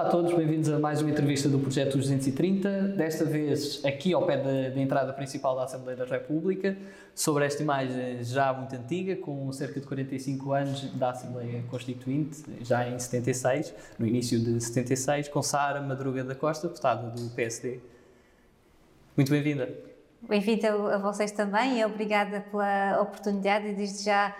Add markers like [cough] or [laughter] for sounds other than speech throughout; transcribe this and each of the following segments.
Olá a todos, bem-vindos a mais uma entrevista do Projeto 230, desta vez aqui ao pé da, da, entrada principal da Assembleia da República, sobre esta imagem já muito antiga, com cerca de 45 anos da Assembleia Constituinte, já em 76, no início de 76, com Sara Madruga da Costa, deputada do PSD. Muito bem-vinda. Bem-vinda a vocês também e obrigada pela oportunidade e desde já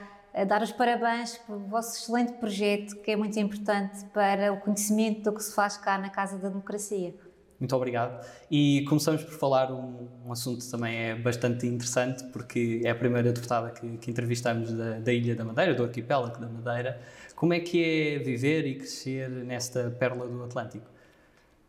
dar os parabéns pelo vosso excelente projeto, que é muito importante para o conhecimento do que se faz cá na Casa da Democracia. Muito obrigado. E começamos por falar um, um assunto que também é bastante interessante, porque é a primeira deputada que, que entrevistamos da, da, Ilha da Madeira, do arquipélago da Madeira. Como é que é viver e crescer nesta pérola do Atlântico?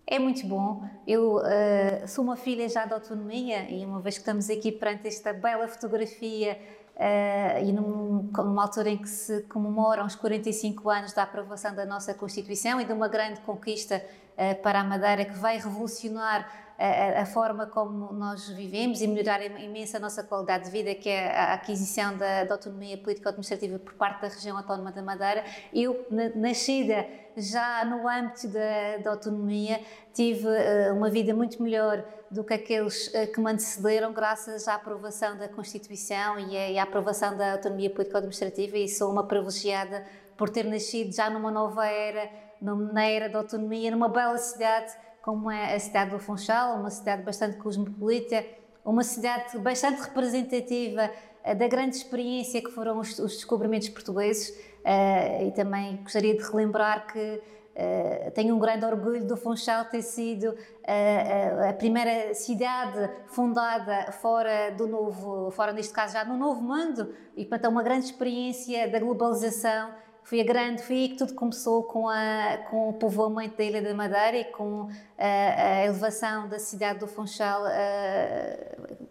É muito bom. Eu uh, sou uma filha já da autonomia e uma vez que estamos aqui perante esta bela fotografia Uh, e num, numa altura em que se comemoram os 45 anos da aprovação da nossa Constituição e de uma grande conquista uh, para a Madeira que vai revolucionar a, forma como nós vivemos e melhorar imensa a nossa qualidade de vida, que é a aquisição da, da autonomia político-administrativa por parte da região autónoma da Madeira. Eu, nascida já no âmbito da, da autonomia, tive uh, uma vida muito melhor do que aqueles uh, que me antecederam, graças à aprovação da Constituição e, e à aprovação da autonomia político-administrativa, e sou uma privilegiada por ter nascido já numa nova era, na era da autonomia, numa bela cidade como é a cidade do Funchal, uma cidade bastante cosmopolita, uma cidade bastante representativa uh, da grande experiência que foram os, os descobrimentos portugueses uh, e também gostaria de relembrar que Uh, tenho um grande orgulho do Funchal ter sido a primeira cidade fundada fora do novo, fora neste caso já no novo mundo e portanto é uma grande experiência da globalização foi a grande, foi aí que tudo começou com, a, com o povoamento da Ilha da Madeira e com a, a elevação da cidade do Funchal a,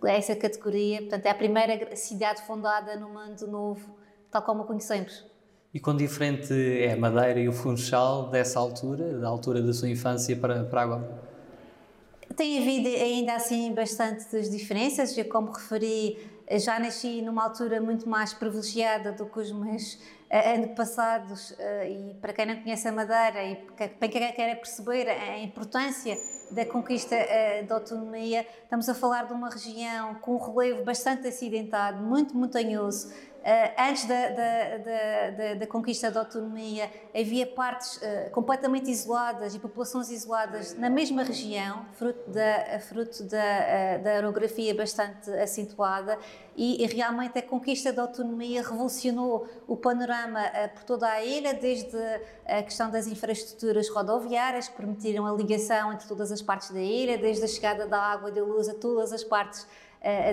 a, essa categoria. Portanto, é a primeira cidade fundada no mundo novo, tal como a conhecemos. E quão diferente é a Madeira e o Funchal dessa altura, da altura da sua infância para, para agora? Tem havido ainda assim bastantes diferenças, eu como referi, já nasci numa altura muito mais privilegiada do que os meus uh, antepassados uh, e para quem não conhece a Madeira e para quem quer perceber a importância da conquista uh, da autonomia, estamos a falar de uma região com um relevo bastante acidentado, muito montanhoso, antes da, da, da, da, conquista da autonomia, havia partes uh, completamente isoladas e populações isoladas na mesma região, fruto da, fruto uh, da orografia bastante acentuada, e, e, realmente a conquista da autonomia revolucionou o panorama por toda a ilha, desde a questão das infraestruturas rodoviárias, que permitiram a ligação entre todas as partes da ilha, desde a chegada da água e da luz a todas as partes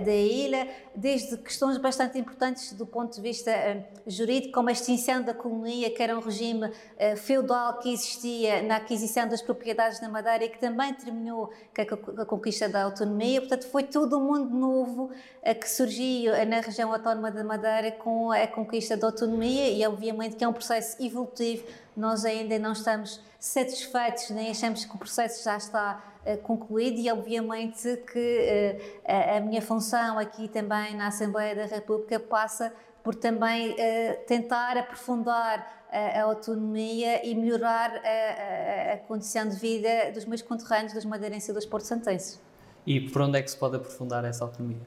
da ilha, desde questões bastante importantes do ponto de vista uh, jurídico, como a extinção da colonia, que era um regime uh, feudal que existia na aquisição das propriedades na Madeira e que também terminou com a conquista da autonomia. Portanto, foi todo um mundo novo que surgiu na região autónoma da Madeira com a conquista da autonomia e, obviamente, que é um processo evolutivo. Nós ainda não estamos satisfeitos, nem achamos que o processo já está uh, concluído e obviamente que uh, a, minha função aqui também na Assembleia da República passa por também uh, tentar aprofundar a, autonomia e melhorar a, a, condição de vida dos meus conterrâneos, dos madeirenses e dos porto-santenses. E por onde é que se pode aprofundar essa autonomia?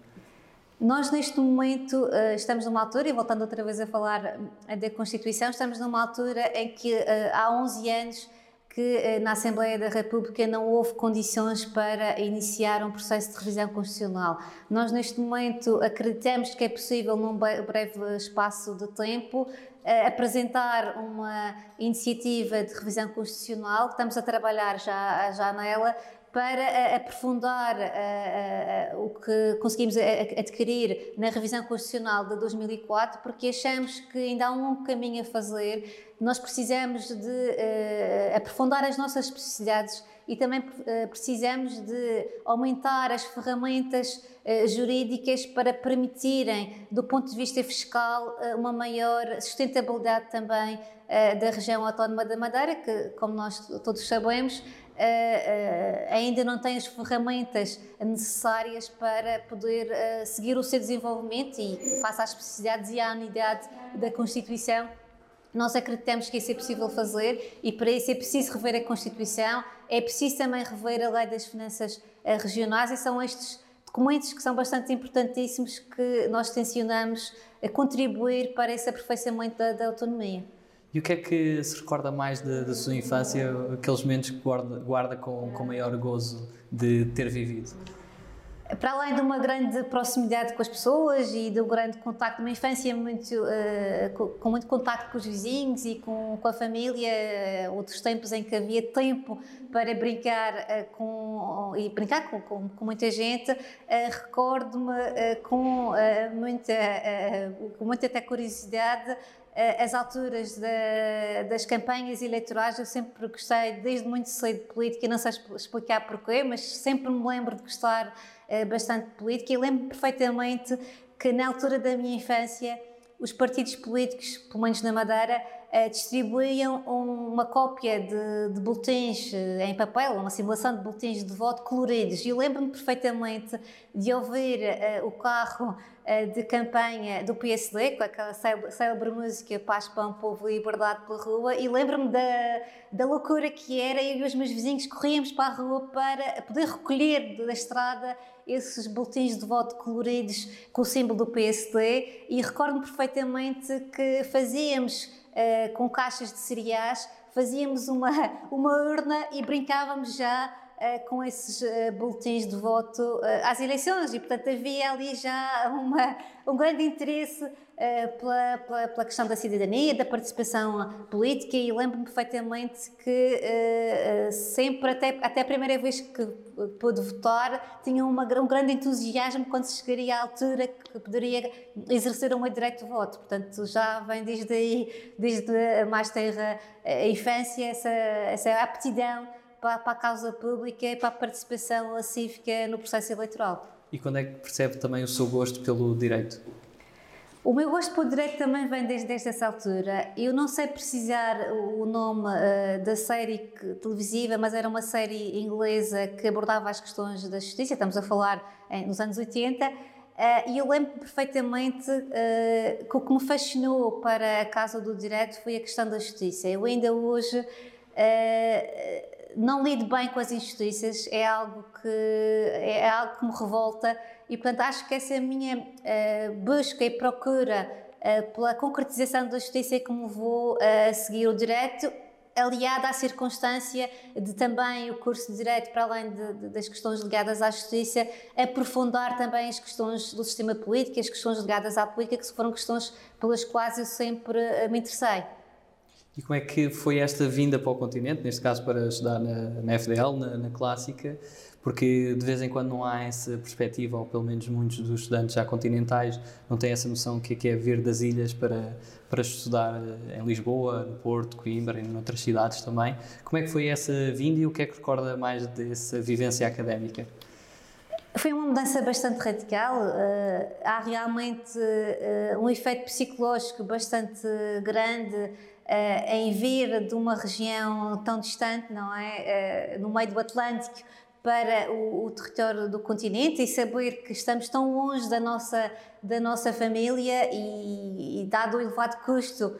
Nós, neste momento, estamos numa altura, e voltando outra vez a falar da Constituição, estamos numa altura em que há 11 anos que eh, na Assembleia da República não houve condições para iniciar um processo de revisão constitucional. Nós, neste momento, acreditamos que é possível, num breve espaço de tempo, eh, apresentar uma iniciativa de revisão constitucional, estamos a trabalhar já, já nela, para eh, aprofundar uh, uh, o que conseguimos adquirir na revisão constitucional de 2004, porque achamos que ainda há um caminho a fazer. Nós precisamos de aprofundar as nossas especificidades e também precisamos de aumentar as ferramentas jurídicas para permitirem, do ponto de vista fiscal, uma maior sustentabilidade também da região autónoma da Madeira, que, como nós todos sabemos, uh, ainda não tem as ferramentas necessárias para poder uh, seguir o seu desenvolvimento e, face às especificidades e à unidade da Constituição, Nós acreditamos que isso é possível fazer e para isso é preciso rever a Constituição, é preciso também rever a Lei das Finanças Regionais e são estes documentos que são bastante importantíssimos que nós tencionamos contribuir para esse aperfeiçoamento da, da autonomia. E o que é que se recorda mais da sua infância, aqueles momentos que guarda, guarda com, com maior gozo de ter vivido? para além de uma grande proximidade com as pessoas e do grande contacto, uma infância muito, uh, com, muito contacto com os vizinhos e com, com a família, uh, outros tempos em que havia tempo para brincar uh, com, e brincar com, com, com muita gente, recordo-me com, muita, com muita até curiosidade as alturas da, das campanhas eleitorais, eu sempre gostei, desde muito cedo, de política, não sei explicar porquê, mas sempre me lembro de gostar uh, bastante de política. E lembro perfeitamente que na altura da minha infância os partidos políticos, pelo menos na Madeira, distribuíam uma cópia de, de boletins uh, em papel, uma simulação de boletins de voto coloridos. E lembro-me perfeitamente de ouvir uh, o carro de campanha do PSD, com aquela célebre música Paz, Pão, Povo e Liberdade pela rua, e lembro-me da, da loucura que era. Eu e os meus vizinhos corríamos para a rua para poder recolher da estrada esses boletins de voto coloridos com o símbolo do PSD e recordo-me perfeitamente que fazíamos uh, com caixas de cereais, fazíamos uma, [laughs] uma urna e brincávamos já com esses uh, boletins de voto às eleições e portanto havia ali já uma, um grande interesse eh, pela, pela, pela, questão da cidadania, da participação política e lembro-me perfeitamente que sempre, até, até a primeira vez que pude votar, tinha uma, um grande entusiasmo quando se chegaria à altura que poderia exercer o meu direito de voto. Portanto, já vem desde aí, desde a mais terra a infância, essa, essa aptidão para, para a causa pública e para a participação cívica no processo eleitoral. E quando é que percebe também o seu gosto pelo direito? O meu gosto por direito também vem desde essa altura. Eu não sei precisar o nome uh, da série televisiva, mas era uma série inglesa que abordava as questões da justiça. Estamos a falar em, nos anos 80. Uh, eh, e eu lembro perfeitamente uh, que o que me fascinou para a Casa do Direito foi a questão da justiça. Eu ainda hoje não lido bem com as injustiças, é algo que, é algo que me revolta e, portanto, acho que essa é minha uh, busca e procura uh, pela concretização da justiça que me levou a seguir o direito, aliada à circunstância de também o curso de Direito, para além de, de, das questões ligadas à justiça, aprofundar também as questões do sistema político, as questões ligadas à política, que foram questões pelas quais eu sempre uh, me interessei. E como é que foi esta vinda para o continente, neste caso para estudar na, na FDL, na, na Clássica? porque de vez em quando não há essa perspectiva, ou pelo menos muitos dos estudantes já continentais não têm essa noção que é, que é vir das ilhas para, para estudar eh, em Lisboa, no Porto, Coimbra e noutras cidades também. Como é que foi essa vinda e o que é que recorda mais dessa vivência académica? Foi uma mudança bastante radical. Uh, há realmente uh, um efeito psicológico bastante grande uh, em vir de uma região tão distante, não é? no meio do Atlântico, para o, o, território do continente e saber que estamos tão longe da nossa, da nossa família e, e dado o elevado custo, uh, uh,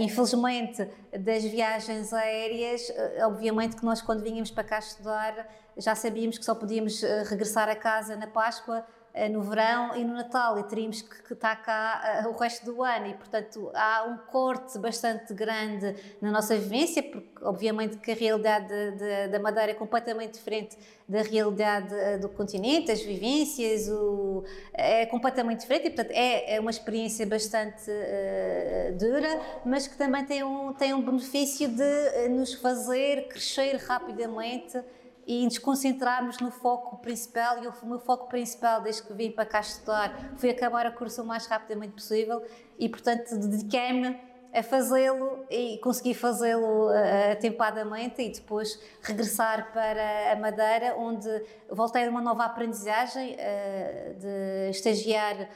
infelizmente, das viagens aéreas, uh, obviamente que nós quando vínhamos para cá estudar já sabíamos que só podíamos regressar a casa na Páscoa no verão e no Natal e teríamos que, estar cá uh, o resto do ano. E portanto há um corte bastante grande na nossa vivência porque obviamente que a realidade de, de, da Madeira é completamente diferente da realidade uh, do continente, as vivências o, é completamente diferente. E portanto é, é uma experiência bastante uh, dura mas que também tem um, tem um benefício de nos fazer crescer rapidamente e nos concentrarmos no foco principal. E o meu foco principal, desde que vim para cá estudar, foi acabar a curso o mais rapidamente possível e, portanto, dediquei-me a fazê-lo e consegui fazê-lo uh, atempadamente e depois regressar para a Madeira, onde voltei a uma nova aprendizagem uh, de estagiar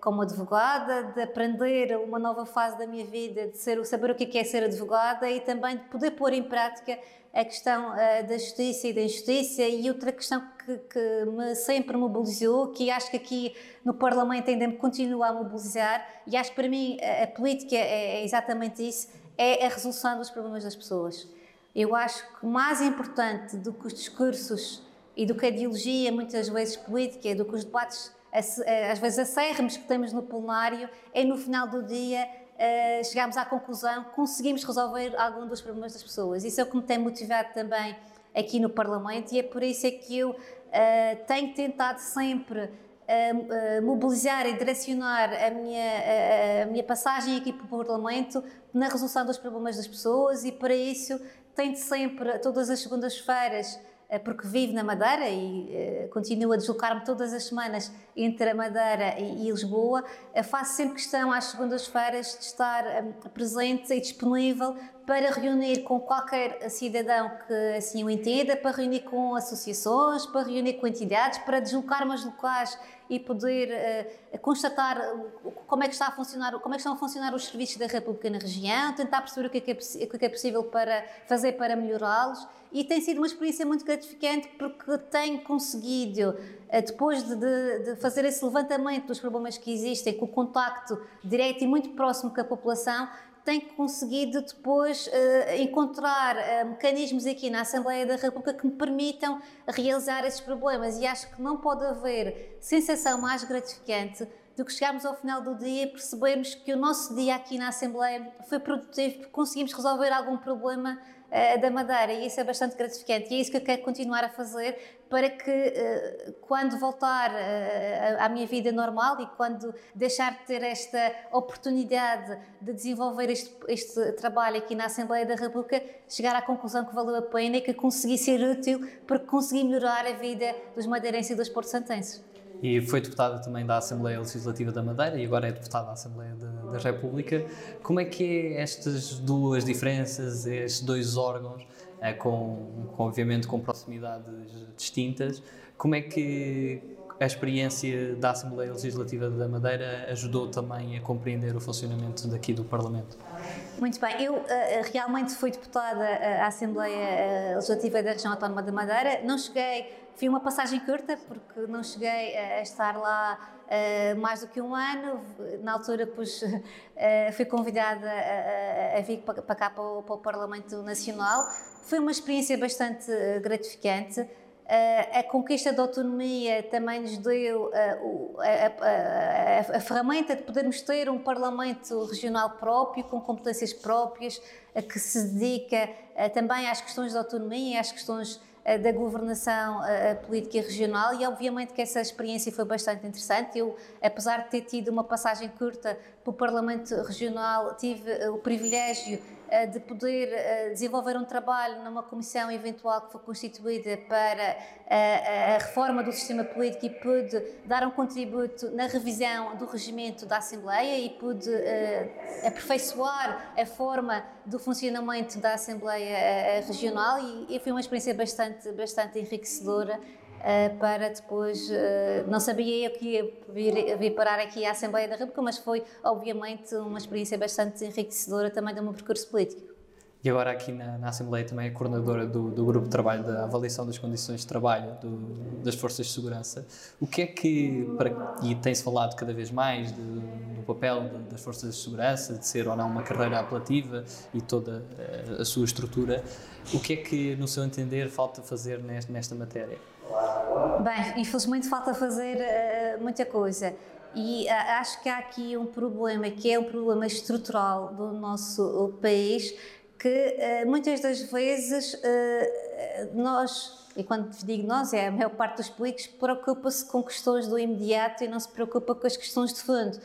como advogada, de aprender uma nova fase da minha vida, de ser, saber o que é, é ser advogada e também de poder pôr em prática a questão uh, da justiça e da injustiça e outra questão que, que, me sempre mobilizou, que acho que aqui no Parlamento ainda me continua a mobilizar e acho que para mim a, a política é, é exatamente isso, é a resolução dos problemas das pessoas. Eu acho que mais importante do que os discursos e do que a ideologia, muitas vezes política, do que os debates às vezes acérrimos que temos no plenário, é no final do dia uh, chegarmos à conclusão conseguimos resolver algum dos problemas das pessoas. Isso é o que me tem motivado também aqui no Parlamento e é por isso é que eu uh, tenho tentado sempre uh, mobilizar e direcionar a minha, a minha passagem aqui para o Parlamento na resolução dos problemas das pessoas e para isso tento sempre, todas as segundas-feiras, eh, porque vivo na Madeira e uh, continuo a deslocar-me todas as semanas entre a Madeira e, e Lisboa, uh, faço sempre questão às segundas-feiras de estar uh, presente e disponível para reunir com qualquer cidadão que assim o entenda, para reunir com associações, para reunir com entidades, para deslocar-me aos locais e poder uh, constatar como é que está a funcionar, como é que estão a funcionar os serviços da República na região, tentar perceber o que é, que é, o que é possível para fazer para melhorá-los e tem sido uma experiência muito gratificante porque tenho conseguido, uh, depois de, de, fazer esse levantamento dos problemas que existem, com o contacto direto e muito próximo com a população, tem conseguido depois uh, encontrar uh, mecanismos aqui na Assembleia da República que me permitam realizar esses problemas. E acho que não pode haver sensação mais gratificante do que chegarmos ao final do dia e percebermos que o nosso dia aqui na Assembleia foi produtivo porque conseguimos resolver algum problema uh, da Madeira e isso é bastante gratificante e é isso que eu quero continuar a fazer para que uh, quando voltar uh, à minha vida normal e quando deixar de ter esta oportunidade de desenvolver este, este trabalho aqui na Assembleia da República, chegar à conclusão que valeu a pena e que consegui ser útil porque consegui melhorar a vida dos madeirenses e dos porto-santenses e foi deputada também da Assembleia Legislativa da Madeira e agora é deputada da Assembleia de, da República. Como é que é estas duas diferenças, estes dois órgãos, é, com, com, obviamente com proximidades distintas, como é que a experiência da Assembleia Legislativa da Madeira ajudou também a compreender o funcionamento daqui do Parlamento? Muito bem, eu uh, realmente fui deputada à Assembleia Legislativa da Região Autónoma da Madeira, não cheguei Fui uma passagem curta, porque não cheguei a estar lá uh, mais do que um ano. Na altura, pois, uh, [laughs] fui convidada a, a, vir para, cá, para o, para o, Parlamento Nacional. Foi uma experiência bastante gratificante. A conquista da autonomia também nos deu a, a, ferramenta de podermos ter um Parlamento regional próprio, com competências próprias, que se dedica também às questões da autonomia, às questões eh, da governação eh, política regional e obviamente que essa experiência foi bastante interessante. Eu, apesar de ter tido uma passagem curta pelo Parlamento Regional, tive eh, o privilégio de poder desenvolver um trabalho numa comissão eventual que foi constituída para a reforma do sistema político e pude dar um contributo na revisão do regimento da Assembleia e pude aperfeiçoar a forma do funcionamento da Assembleia Regional e foi uma experiência bastante, bastante enriquecedora para depois. Uh, não sabia eu que ia vir, vir, parar aqui à Assembleia da República, mas foi, obviamente, uma experiência bastante enriquecedora também do meu percurso político. E agora, aqui na, na Assembleia, também é coordenadora do, do, grupo de trabalho da avaliação das condições de trabalho do, das Forças de Segurança. O que é que. Para, e tem-se falado cada vez mais de, do papel de, das Forças de Segurança, de ser ou não uma carreira apelativa e toda a, a sua estrutura. O que é que, no seu entender, falta fazer nesta, nesta matéria? Bem, infelizmente falta fazer uh, muita coisa. E uh, acho que há aqui um problema que é um problema estrutural do nosso país, que uh, muitas das vezes nós, e quando digo nós, é a maior parte dos políticos, preocupa-se com questões do imediato e não se preocupa com as questões de fundo.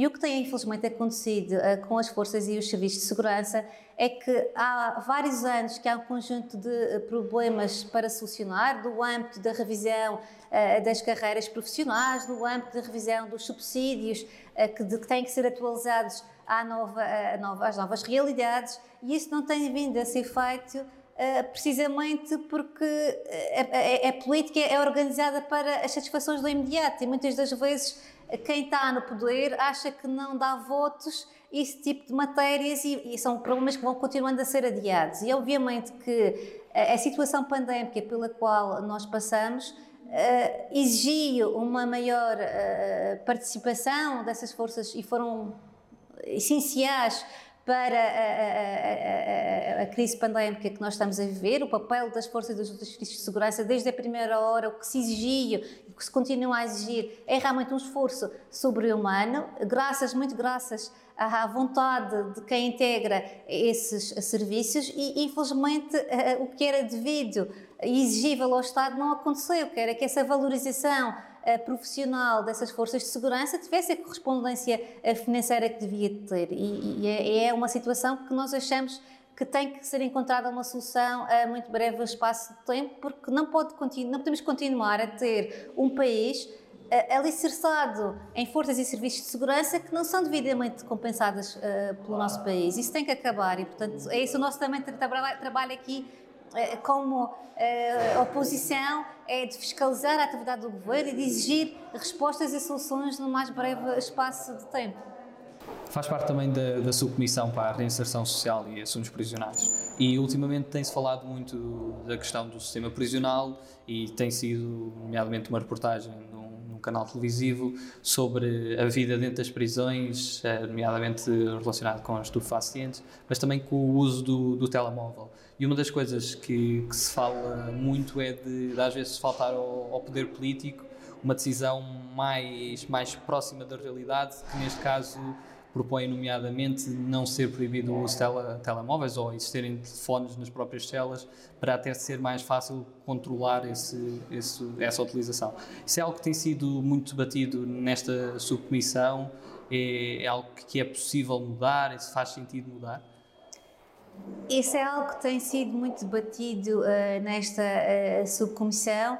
E o que tem infelizmente acontecido uh, com as forças e os serviços de segurança é que há vários anos que há um conjunto de uh, problemas para solucionar, do âmbito da revisão uh, das carreiras profissionais, do âmbito da revisão dos subsídios que, de, que, têm que ser atualizados à nova, nova, às novas realidades, e isso não tem vindo a ser feito precisamente porque a, a, a política é organizada para as satisfações do imediato. E muitas das vezes quem está no poder acha que não dá votos esse tipo de matérias e, e, são problemas que vão continuando a ser adiados. E obviamente que a, a situação pandémica pela qual nós passamos uh, exigiu uma maior uh, participação dessas forças e foram essenciais para a, a, a, a, crise pandémica que nós estamos a viver, o papel das forças dos serviços de segurança desde a primeira hora, o que se exigia e o que se continua a exigir é realmente um esforço sobre-humano, graças, muito graças à vontade de quem integra esses serviços e, infelizmente, o que era devido e exigível ao Estado não aconteceu, que era que essa valorização profissional dessas forças de segurança tivesse a correspondência eh, financeira que devia ter. E, é, é uma situação que nós achamos que tem que ser encontrada uma solução a muito breve espaço de tempo, porque não, pode não podemos continuar a ter um país alicerçado em forças e serviços de segurança que não são devidamente compensadas uh, pelo nosso país. Isso tem que acabar e, portanto, é isso o nosso também trabalho aqui como uh, oposição, é de fiscalizar a atividade do governo e de exigir respostas e soluções no mais breve espaço de tempo. Faz parte também da, da subcomissão para a reinserção social e assuntos prisionais. E ultimamente tem-se falado muito da questão do sistema prisional e tem sido, nomeadamente, uma reportagem canal televisivo sobre a vida dentro das prisões, eh, nomeadamente relacionado com estupefacientes, mas também com o uso do, do telemóvel. E uma das coisas que, que, se fala muito é de, de às vezes, faltar ao, ao poder político uma decisão mais, mais próxima da realidade, que neste caso propõe, nomeadamente, não ser proibido o uso de tele, telemóveis ou existirem telefones nas próprias celas para até ser mais fácil controlar esse, esse, essa utilização. Isso é algo que tem sido muito debatido nesta subcomissão, é, é algo que é possível mudar, isso faz sentido mudar? Isso é algo que tem sido muito debatido uh, nesta uh, subcomissão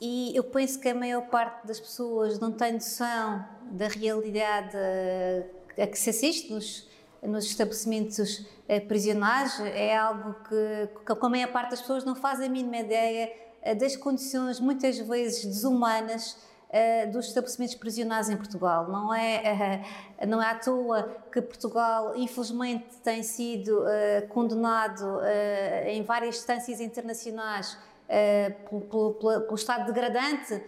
e eu penso que a maior parte das pessoas não tem noção da realidade uh, a que se assiste nos, nos estabelecimentos eh, prisionais é algo que, que a maior parte das pessoas não faz a mínima ideia eh, das condições muitas vezes desumanas eh, dos estabelecimentos prisionais em Portugal. Não é, não é à toa que Portugal, infelizmente, tem sido condenado em várias instâncias internacionais pelo, pelo, pelo estado degradante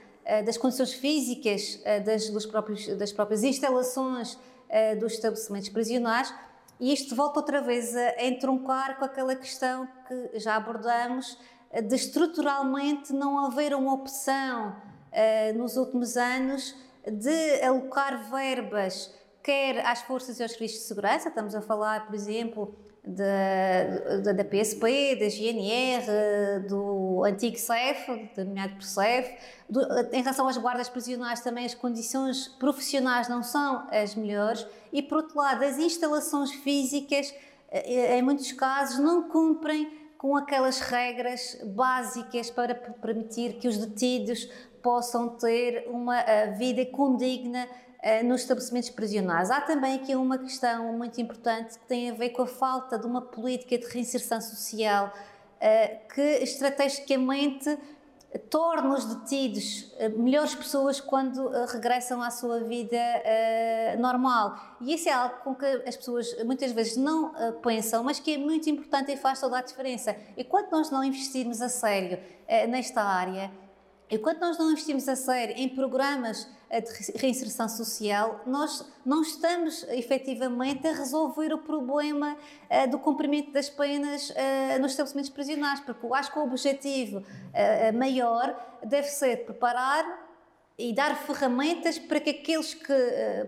das condições físicas das, dos próprios, das próprias instalações uh, dos estabelecimentos prisionais. E isto volta outra vez a entroncar com aquela questão que já abordamos eh, de estruturalmente não haver uma opção uh, nos últimos anos de alocar verbas quer às forças e aos serviços de segurança, estamos a falar, por exemplo, da, da, PSP, da GNR, do antigo CEF, denominado por CEF. Do, em relação às guardas prisionais, também as condições profissionais não são as melhores. E, por outro lado, as instalações físicas, eh, em muitos casos, não cumprem com aquelas regras básicas para permitir que os detidos possam ter uma eh, vida condigna eh, nos estabelecimentos prisionais. Há também aqui uma questão muito importante que tem a ver com a falta de uma política de reinserção social eh, que estrategicamente torna os detidos eh, melhores pessoas quando regressam à sua vida normal. E isso é algo com que as pessoas muitas vezes não pensam, mas que é muito importante e faz toda a diferença. E quando nós não investirmos a sério nesta área, Enquanto nós não investimos a sério em programas eh, de reinserção social, nós não estamos efetivamente a resolver o problema uh, do cumprimento das penas uh, nos estabelecimentos prisionais, porque eu acho que o objetivo uh, maior deve ser preparar e dar ferramentas para que aqueles que,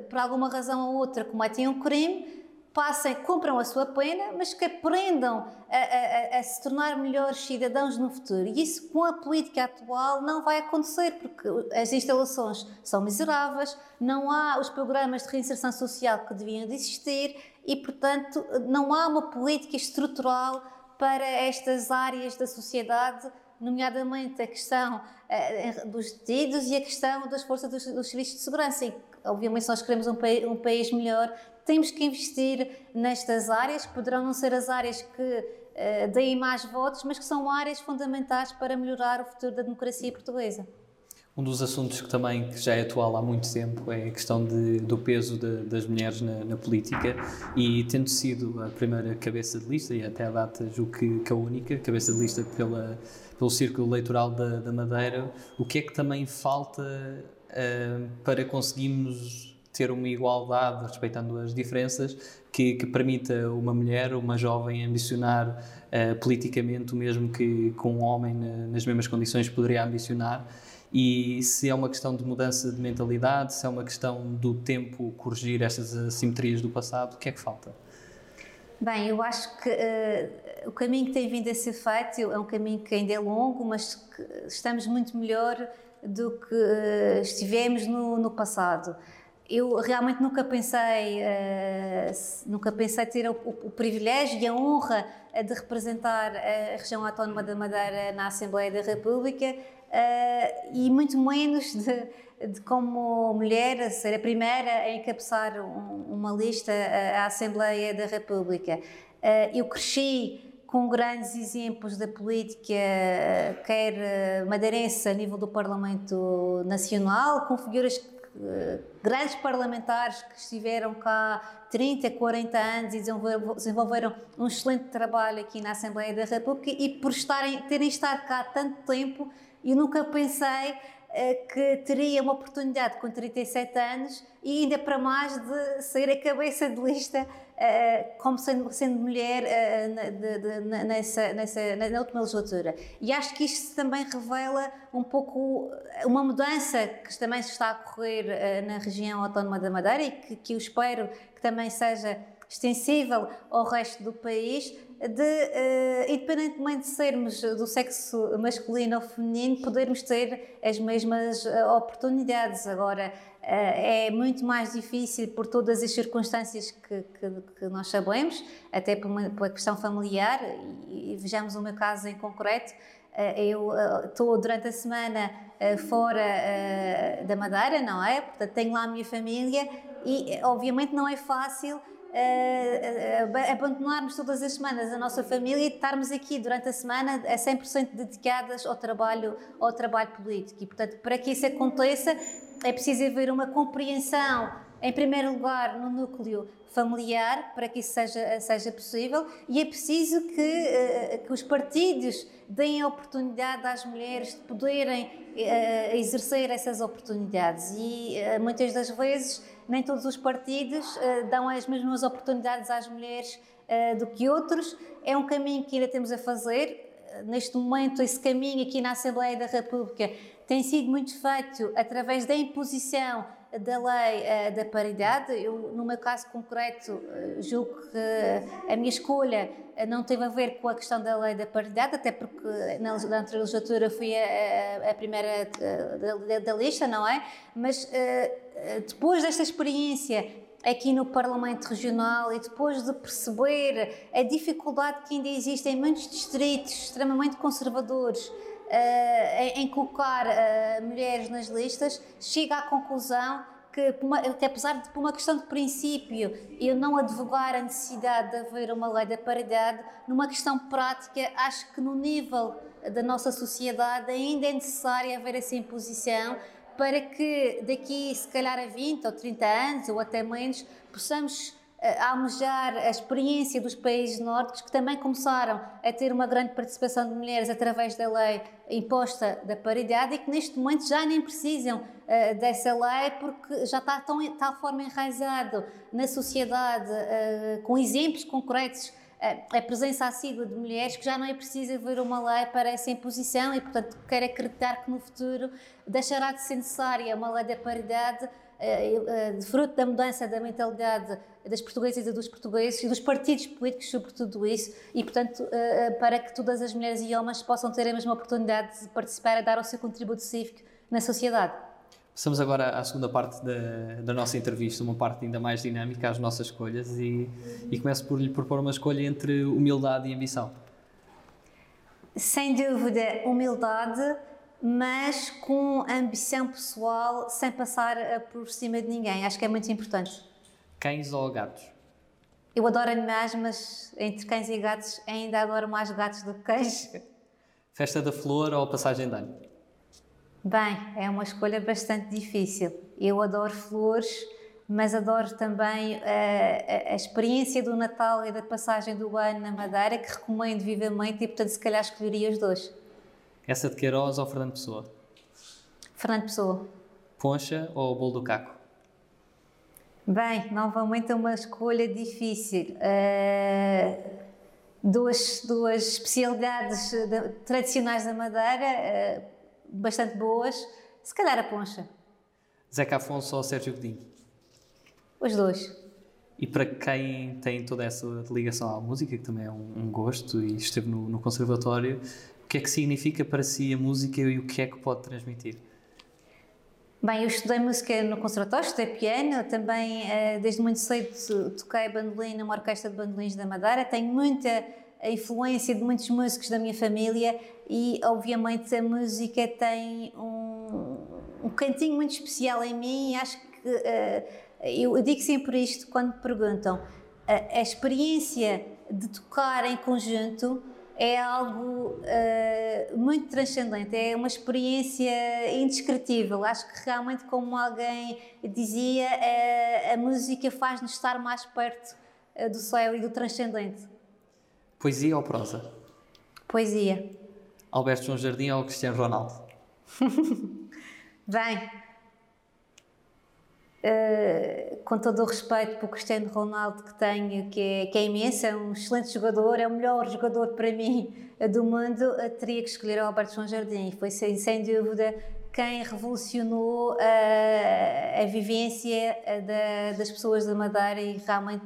por alguma razão ou outra, cometem um crime, passem, cumpram a sua pena, mas que aprendam a, a, a, se tornar melhores cidadãos no futuro. E isso, com a política atual, não vai acontecer, porque as instalações são miseráveis, não há os programas de reinserção social que deviam de existir e, portanto, não há uma política estrutural para estas áreas da sociedade nomeadamente a questão uh, dos detidos e a questão das forças dos, dos serviços de segurança. E, obviamente, nós queremos um, um país melhor, temos que investir nestas áreas, poderão não ser as áreas que uh, deem mais votos, mas que são áreas fundamentais para melhorar o futuro da democracia portuguesa. Um dos assuntos que também que já é atual há muito tempo é a questão de, do peso de, das mulheres na, na, política e tendo sido a primeira cabeça de lista e até a data julgo que, que a única cabeça de lista pela, pelo Círculo Eleitoral da, da Madeira, o que é que também falta uh, para conseguirmos ter uma igualdade, respeitando as diferenças, que, que permita uma mulher, uma jovem, ambicionar uh, politicamente o mesmo que, que um homem na, nas mesmas condições poderia ambicionar e se é uma questão de mudança de mentalidade, se é uma questão do tempo corrigir estas assimetrias do passado, o que é que falta? Bem, eu acho que uh, o caminho que tem vindo a ser feito é um caminho que ainda é longo, mas estamos muito melhor do que uh, estivemos no, no, passado. Eu realmente nunca pensei, uh, nunca pensei ter o, o, o, privilégio e a honra de representar a região autónoma da Madeira na Assembleia da República uh, e muito menos de, de, como mulher ser a primeira a encabeçar um, uma lista à Assembleia da República. Uh, eu cresci com grandes exemplos da política, quer madeirense a nível do Parlamento Nacional, com figuras grandes parlamentares que estiveram cá 30, 40 anos e desenvolveram um excelente trabalho aqui na Assembleia da República e por estarem, terem estado cá tanto tempo eu nunca pensei que teria uma oportunidade com 37 anos e ainda para mais de ser a cabeça de lista uh, como sendo, sendo mulher de, nessa, nessa, na última legislatura. E acho que isto também revela um pouco uma mudança que também se está a ocorrer na região autónoma da Madeira e que, que eu espero que também seja extensível ao resto do país, de, uh, independentemente de sermos do sexo masculino ou feminino, podermos ter as mesmas uh, oportunidades. Agora, uh, é muito mais difícil por todas as circunstâncias que, que, que nós sabemos, até por uma, por uma questão familiar, e, e, vejamos o meu caso em concreto. Eu estou durante a semana fora da Madeira, não é? Portanto, tenho lá a minha família e, obviamente, não é fácil uh, abandonarmos todas as semanas a nossa família e estarmos aqui durante a semana a 100% dedicadas ao trabalho, ao trabalho político. E, portanto, para que isso aconteça, é preciso haver uma compreensão, em primeiro lugar, no núcleo familiar, para que isso seja, seja possível, e é preciso que, que os partidos deem a oportunidade às mulheres de poderem exercer essas oportunidades. E muitas das vezes nem todos os partidos uh, dão as mesmas oportunidades às mulheres uh, do que outros. É um caminho que ainda temos a fazer. Neste momento, esse caminho aqui na Assembleia da República tem sido muito feito através da imposição da lei uh, da paridade. Eu, no meu caso concreto, uh, julgo que a minha escolha não teve a ver com a questão da lei da paridade, até porque na, na anterior legislatura fui a, a, primeira da, da, lista, não é? Mas depois desta experiência aqui no Parlamento Regional e depois de perceber a dificuldade que ainda existe em muitos distritos extremamente conservadores uh, em, colocar uh, mulheres nas listas, chega à conclusão que, que, apesar de por uma questão de princípio eu não advogar a necessidade de haver uma lei da paridade, numa questão prática, acho que no nível da nossa sociedade ainda é necessário haver essa imposição para que daqui, se calhar, a 20 ou 30 anos, ou até menos, possamos a almejar a experiência dos países nórdicos que também começaram a ter uma grande participação de mulheres através da lei imposta da paridade e que neste momento já nem precisam uh, dessa lei porque já está tão, de tal forma enraizado na sociedade, uh, com exemplos concretos uh, a presença assídua de mulheres que já não é preciso haver uma lei para essa imposição e, portanto, quero acreditar que no futuro deixará de ser necessária uma lei da paridade de fruto da mudança da mentalidade das portuguesas e dos portugueses e dos partidos políticos sobre tudo isso e, portanto, eh, eh, para que todas as mulheres e homens possam ter a mesma oportunidade de participar e dar o seu contributo cívico na sociedade. Passamos agora à segunda parte da, da, nossa entrevista, uma parte ainda mais dinâmica, às nossas escolhas, e, e começo por lhe propor uma escolha entre humildade e ambição. Sem dúvida, humildade, mas com ambição pessoal, sem passar eh, por cima de ninguém. Acho que é muito importante. Cães ou gatos? Eu adoro animais, mas entre cães e gatos ainda adoro mais gatos do que cães. [laughs] Festa da Flor ou Passagem de Ano? Bem, é uma escolha bastante difícil. Eu adoro flores, mas adoro também uh, a, a, experiência do Natal e da passagem do ano na Madeira, que recomendo vivamente e, portanto, se calhar escolheria os dois. Essa de Queiroz ou Fernando Pessoa? Fernando Pessoa. Poncha ou bolo do caco? Bem, novamente é uma escolha difícil. Uh, duas, duas especialidades de, tradicionais da Madeira, uh, bastante boas. Se calhar a poncha. Zeca Afonso ou Sérgio Godinho? Os dois. E para quem tem toda essa ligação à música, que também é um, um gosto e esteve no, no conservatório, que é que significa para si a música e o que é que pode transmitir? Bem, eu estudei música no conservatório, estudei piano, também eh, desde muito cedo toquei bandolim numa orquestra de bandolins da Madeira, tenho muita influência de muitos músicos da minha família e obviamente a música tem um, um cantinho muito especial em mim e acho que uh, eu digo sempre isto quando me perguntam a experiência de tocar em conjunto é algo uh, muito transcendente, é uma experiência indescritível. Acho que realmente, como alguém dizia, uh, a música faz-nos estar mais perto uh, do céu e do transcendente. Poesia ou prosa? Poesia. Alberto João Jardim ou Cristiano Ronaldo? [laughs] Bem, Com todo o respeito para o Cristiano Ronaldo que tenho, que é, que é imenso, é um excelente jogador, é o melhor jogador para mim do mundo, uh, teria que escolher o Alberto João Jardim. Foi sem, sem dúvida quem revolucionou uh, a vivência da, das pessoas da Madeira e realmente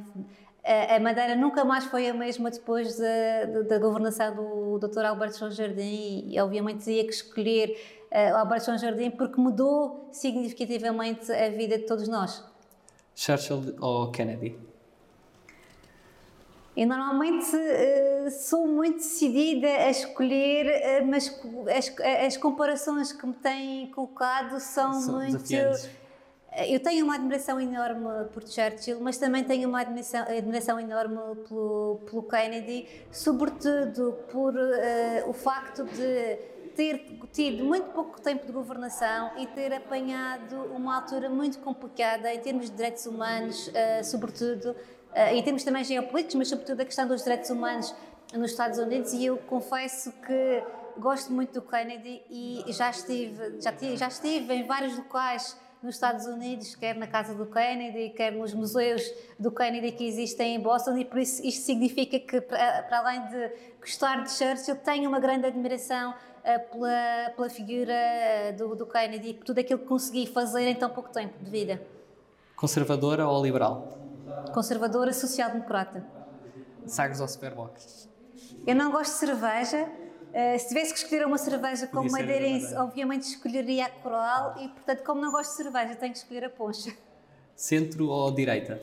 a Madeira nunca mais foi a mesma depois da, da governação do Dr. Alberto João Jardim e obviamente teria que escolher uh, João Jardim porque mudou significativamente a vida de todos nós. Churchill ou Kennedy? Eu normalmente uh, sou muito decidida a escolher, uh, mas as, as, comparações que me têm colocado são, são muito. Desafiantes. Eu tenho uma admiração enorme por Churchill, mas também tenho uma admiração, admiração enorme pelo, pelo Kennedy, sobretudo por uh, o facto de ter tido muito pouco tempo de governação e ter apanhado uma altura muito complicada em termos de direitos humanos, uh, sobretudo, uh, em termos também geopolíticos, mas sobretudo a questão dos direitos humanos nos Estados Unidos. E eu confesso que gosto muito do Kennedy e já estive, já, já estive em vários locais nos Estados Unidos, quer na casa do Kennedy, quer nos museus do Kennedy que existem em Boston, e por isso isto significa que, para, além de gostar de Churchill, tenho uma grande admiração pela, pela figura eh, do, do Kennedy e por tudo aquilo que consegui fazer em tão pouco tempo de vida. Conservadora ou liberal? Conservadora, social-democrata. Sagres ou Superboc? Eu não gosto de cerveja. Uh, se tivesse que escolher uma cerveja como madeirense, obviamente escolheria a Coral e, portanto, como não gosto de cerveja, tenho que escolher a Poncha. Centro ou direita?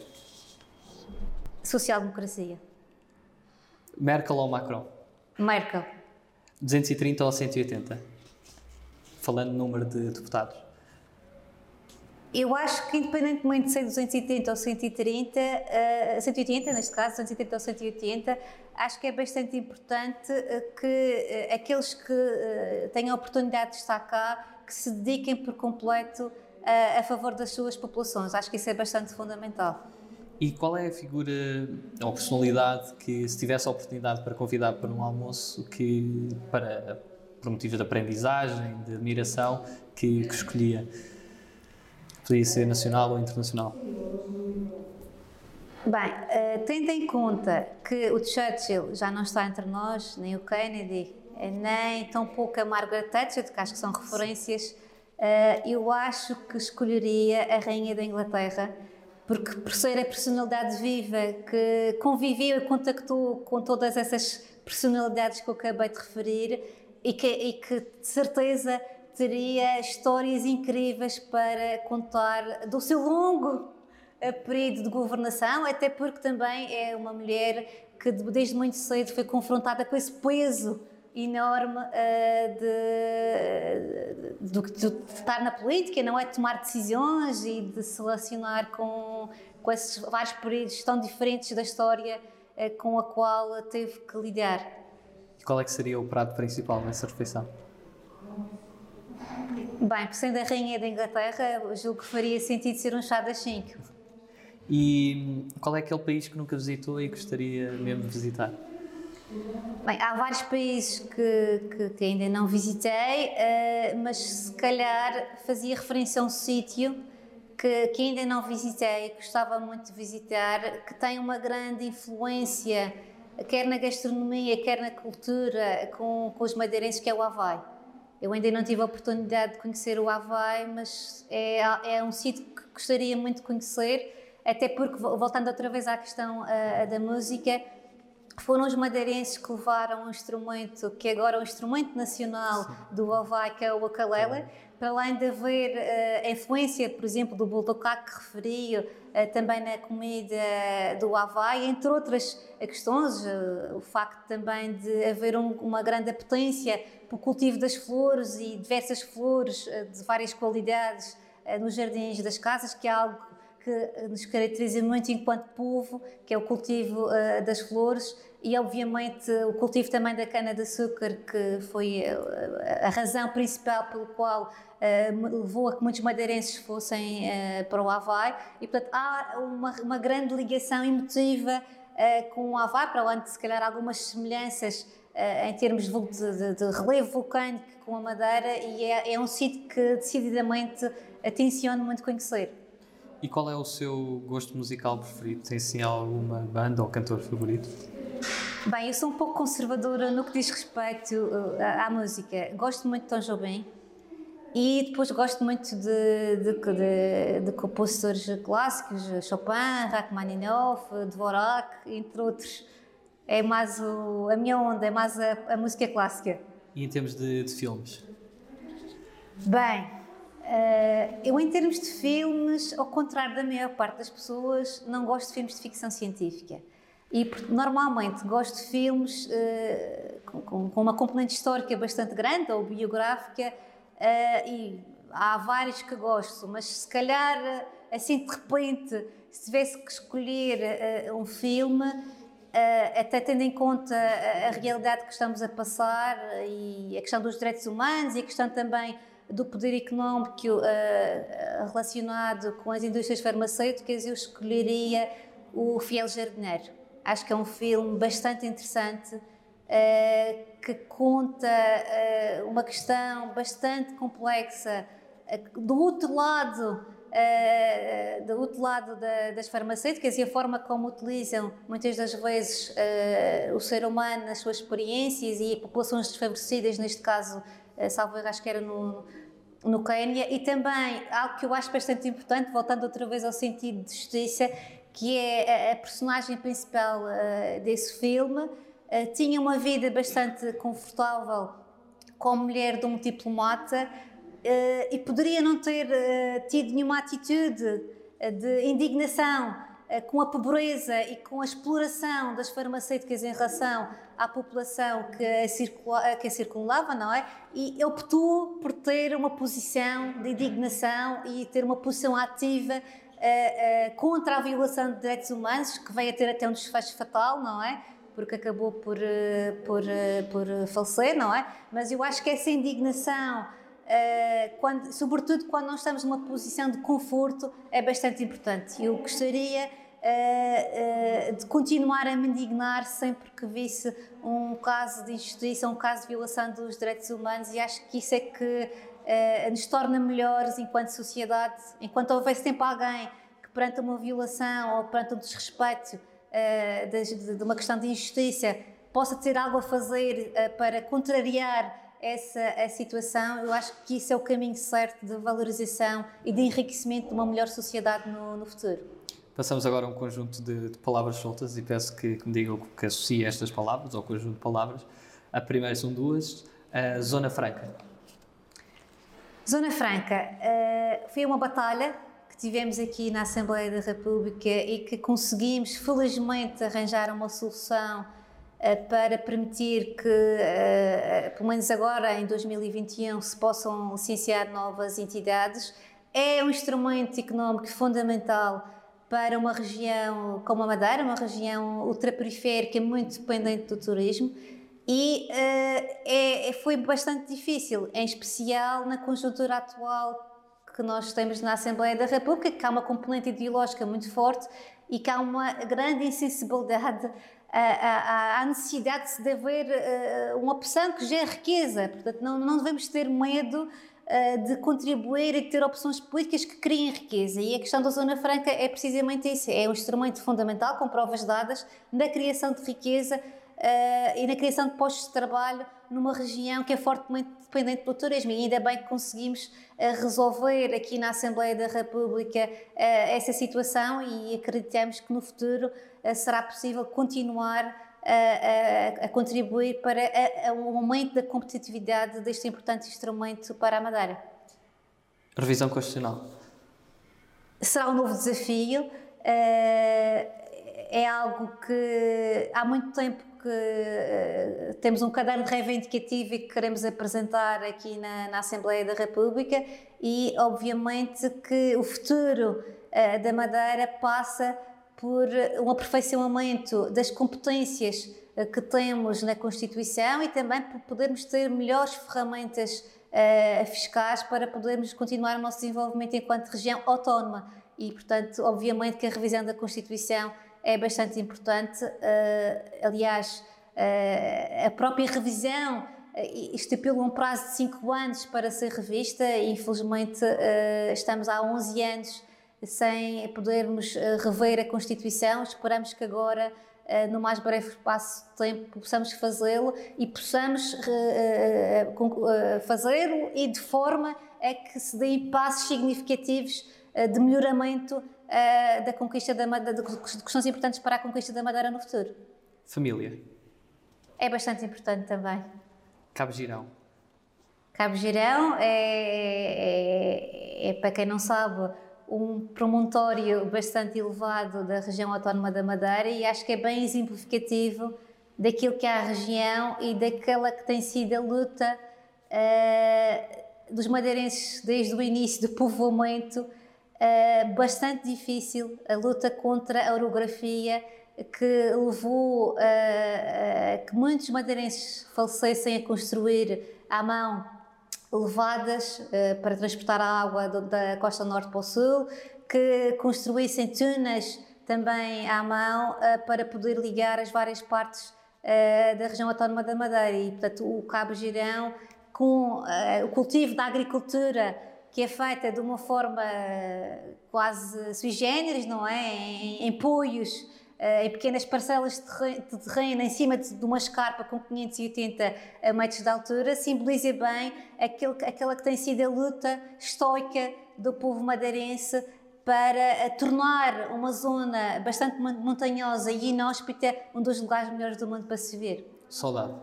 Social-democracia. Merkel ou Macron? Merkel. 230 ou 180? Falando número de deputados. Eu acho que, independentemente de ser 280 ou 130, uh, 180, neste caso, 230 ou 180, acho que é bastante importante uh, que uh, aqueles que uh, tenham a oportunidade de estar cá, que se dediquem por completo a favor das suas populações. Acho que isso é bastante fundamental. E qual é a figura ou personalidade que, se tivesse a oportunidade para convidar para um almoço, que para por motivos de aprendizagem, de admiração, que, que escolhia? Podia ser nacional ou internacional? Bem, uh, tendo em conta que o Churchill já não está entre nós, nem o Kennedy, eh, nem tão pouco a Margaret Thatcher, que acho que são referências, uh, eu acho que escolheria a Rainha da Inglaterra porque por ser a personalidade viva que conviveu e contactou com todas essas personalidades que eu acabei de referir e que, e que de certeza teria histórias incríveis para contar do seu longo eh, período de governação, até porque também é uma mulher que desde muito cedo foi confrontada com esse peso enorme uh, de, de, de, de, estar na política, não é de tomar decisões e de se relacionar com, com esses vários períodos tão diferentes da história uh, com a qual teve que lidar. E qual é que seria o prato principal nessa refeição? Bem, por sendo a rainha da Inglaterra, julgo que faria sentido ser um chá das 5. E qual é aquele país que nunca visitou e gostaria mesmo de visitar? Bem, há vários países que, que, que ainda não visitei, uh, mas se calhar fazia referência a um sítio que, que, ainda não visitei, gostava muito de visitar, que tem uma grande influência, quer na gastronomia, quer na cultura, com, com os madeirenses, que é o Havaí. Eu ainda não tive a oportunidade de conhecer o Havaí, mas é, é um sítio que gostaria muito de conhecer, até porque, voltando outra vez à questão uh, da música, foram os madeirenses que levaram um instrumento que agora é o instrumento nacional Sim. do Havaí, que é o ukulele, para além de haver uh, a influência, por exemplo, do bulldog que referi, uh, também na comida do Havaí, entre outras questões, uh, o facto também de haver um, uma grande apetência para o cultivo das flores e diversas flores de várias qualidades nos jardins das casas, que é algo que nos caracteriza muito enquanto povo, que é o cultivo uh, das flores e, obviamente, o cultivo também da cana-de-açúcar, que foi uh, a razão principal pelo qual uh, levou a que muitos madeirenses fossem para o Havaí. E, portanto, há uma, uma grande ligação emotiva com o Havaí, para além de, se calhar, algumas semelhanças em termos de, de, de, relevo vulcânico com a Madeira, e é, é um sítio que, decididamente, tenciono muito conhecer. E qual é o seu gosto musical preferido? Tem sim alguma banda ou cantor favorito? Bem, eu sou um pouco conservadora no que diz respeito uh, à, à música. Gosto muito de Tom Jobim e depois gosto muito de, de, de, de compositores clássicos, Chopin, Rachmaninoff, Dvorak, entre outros. É mais o, a minha onda, é mais a, a música clássica. E em termos de, de filmes? Bem, Uh, eu, em termos de filmes, ao contrário da maior parte das pessoas, não gosto de filmes de ficção científica. E normalmente gosto de filmes uh, com, com, uma componente histórica bastante grande ou biográfica, uh, e há vários que gosto, mas se calhar, assim de repente, se tivesse que escolher um filme, até tendo em conta a, a realidade que estamos a passar e a questão dos direitos humanos e a questão também do poder económico uh, relacionado com as indústrias farmacêuticas, eu escolheria o Fiel Jardineiro. Acho que é um filme bastante interessante uh, que conta uh, uma questão bastante complexa do outro lado. do outro lado da, das farmacêuticas e a forma como utilizam muitas das vezes o ser humano nas suas experiências e populações desfavorecidas, neste caso, salvo acho que era no, no Quênia e também algo que eu acho bastante importante, voltando outra vez ao sentido de justiça, que é a personagem principal uh, desse filme, uh, tinha uma vida bastante confortável como mulher de um diplomata uh, e poderia não ter tido nenhuma atitude de indignação com a pobreza e com a exploração das farmacêuticas em relação à população que a, circula, que a circulava, não é? E optou por ter uma posição de indignação e ter uma posição ativa uh, uh, contra a violação de direitos humanos, que veio a ter até um desfecho fatal, não é? Porque acabou por, uh, por, por falecer, não é? Mas eu acho que essa indignação, quando, sobretudo quando nós estamos numa posição de conforto, é bastante importante. Eu gostaria uh, de continuar a me indignar sempre que visse um caso de injustiça, um caso de violação dos direitos humanos, e acho que isso é que uh, nos torna melhores enquanto sociedade, enquanto houver sempre alguém que perante uma violação ou perante um desrespeito de, de, uma questão de injustiça possa ter algo a fazer para contrariar essa a situação, eu acho que isso é o caminho certo de valorização e de enriquecimento de uma melhor sociedade no, no futuro. Passamos agora a um conjunto de, de palavras soltas e peço que, que me digam o que associa estas palavras, ao conjunto de palavras. A primeira são duas. Uh, Zona Franca. Zona Franca uh, foi uma batalha que tivemos aqui na Assembleia da República e que conseguimos, felizmente, arranjar uma solução para permitir que, uh, pelo menos agora, em 2021, se possam licenciar novas entidades. É um instrumento económico fundamental para uma região como a Madeira, uma região ultraperiférica muito dependente do turismo. E uh, é, foi bastante difícil, em especial na conjuntura atual que nós temos na Assembleia da República, que há uma componente ideológica muito forte e que há uma grande insensibilidade à, necessidade de haver uh, uma opção que gere riqueza. Portanto, não, não devemos ter medo uh, de contribuir e de ter opções políticas que criem riqueza. E a questão da Zona Franca é precisamente isso: é um instrumento fundamental, com provas dadas, na criação de riqueza uh, e na criação de postos de trabalho numa região que é fortemente dependente do turismo. E ainda bem que conseguimos uh, resolver aqui na Assembleia da República uh, essa situação e acreditamos que no futuro será possível continuar a, a, a, contribuir para o aumento da competitividade deste importante instrumento para a Madeira. Revisão constitucional. Será um novo desafio. é algo que há muito tempo que uh, temos um caderno reivindicativo e que queremos apresentar aqui na, na, Assembleia da República e, obviamente, que o futuro da Madeira passa por um aperfeiçoamento das competências uh, que temos na Constituição e também por podermos ter melhores ferramentas fiscais para podermos continuar o nosso desenvolvimento enquanto região autónoma. E, portanto, obviamente que a revisão da Constituição é bastante importante. Aliás, a própria revisão estipula um prazo de 5 anos para ser revista e, infelizmente, estamos há 11 anos sem podermos rever a Constituição. Esperamos que agora, no mais breve espaço de tempo, possamos fazê-lo e possamos fazê-lo e de forma a que se deem passos significativos de melhoramento da conquista da Madeira, de questões importantes para a conquista da Madeira no futuro. Família. É bastante importante também. Cabo Girão. Cabo Girão é, é, é, para quem não sabe, um promontório bastante elevado da região autónoma da Madeira e acho que é bem exemplificativo daquilo que é a região e daquela que tem sido a luta uh, dos madeirenses desde o início do [laughs] povoamento. Uh, bastante difícil a luta contra a orografia que levou a que muitos madeirenses falecessem a construir à mão levadas uh, para transportar a água do, da costa norte para o sul, que construíssem tunas também à mão uh, para poder ligar as várias partes uh, da região autónoma da Madeira. E, portanto, o Cabo Girão, com o cultivo da agricultura que é feita de uma forma quase sui generis, não é? Em, em poios, eh, em pequenas parcelas de terreno, em cima de, uma escarpa com 580 metros de altura, simboliza bem aquele, aquela que tem sido a luta estoica do povo madeirense para eh, tornar uma zona bastante montanhosa e inóspita um dos lugares melhores do mundo para se viver. Saudade.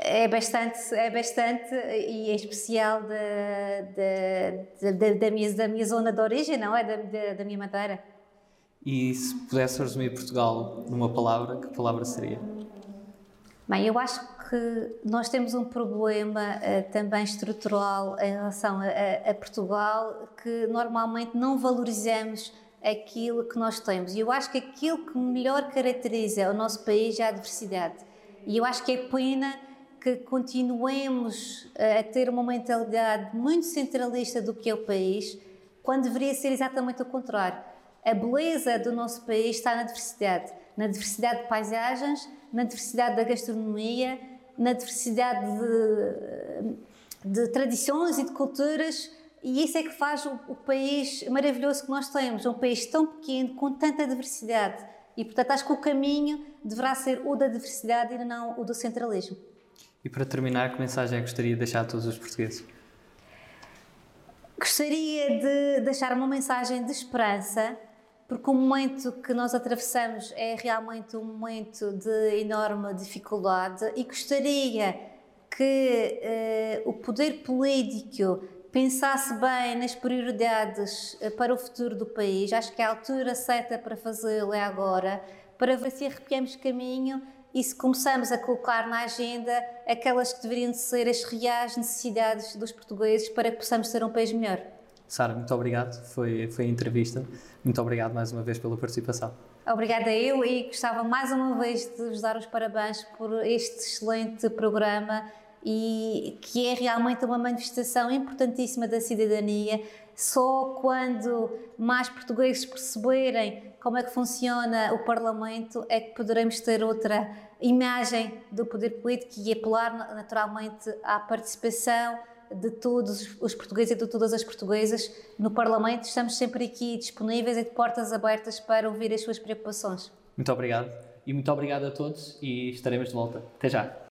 É bastante, é bastante, e em especial da, da, da, da, minha, da minha zona de origem, não é? Da, da, da minha madeira. E se pudesse resumir Portugal numa palavra, que palavra seria? Bem, eu acho que nós temos um problema uh, também estrutural em relação a, a, Portugal, que normalmente não valorizamos aquilo que nós temos. E eu acho que aquilo que melhor caracteriza o nosso país é a diversidade. E eu acho que é pena que continuemos a ter uma mentalidade muito centralista do que é o país, quando deveria ser exatamente o contrário. A beleza do nosso país está na diversidade, na diversidade de paisagens, na diversidade da gastronomia, na diversidade de, de tradições e de culturas, e isso é que faz o, o país maravilhoso que nós temos, um país tão pequeno, com tanta diversidade. E, portanto, acho que o caminho deverá ser o da diversidade e não o do centralismo. E para terminar, que mensagem é que gostaria de deixar a todos os portugueses? Gostaria de deixar uma mensagem de esperança, porque o momento que nós atravessamos é realmente um momento de enorme dificuldade e gostaria que eh, o poder político pensasse bem nas prioridades eh, para o futuro do país. Acho que a altura certa para fazê-lo é agora, para ver se arrepiamos caminho e se começamos a colocar na agenda aquelas que deveriam ser as reais necessidades dos portugueses para que possamos ser um país melhor. Sara, muito obrigado. Foi, foi a entrevista. Muito obrigado mais uma vez pela participação. Obrigada eu e gostava mais uma vez de vos dar os parabéns por este excelente programa e que é realmente uma manifestação importantíssima da cidadania. Só quando mais portugueses perceberem como é que funciona o Parlamento é que poderemos ter outra imagem do poder político e apelar naturalmente à participação de todos os portugueses e de todas as portuguesas no Parlamento. Estamos sempre aqui disponíveis e de portas abertas para ouvir as suas preocupações. Muito obrigado e muito obrigado a todos e estaremos de volta. Até já.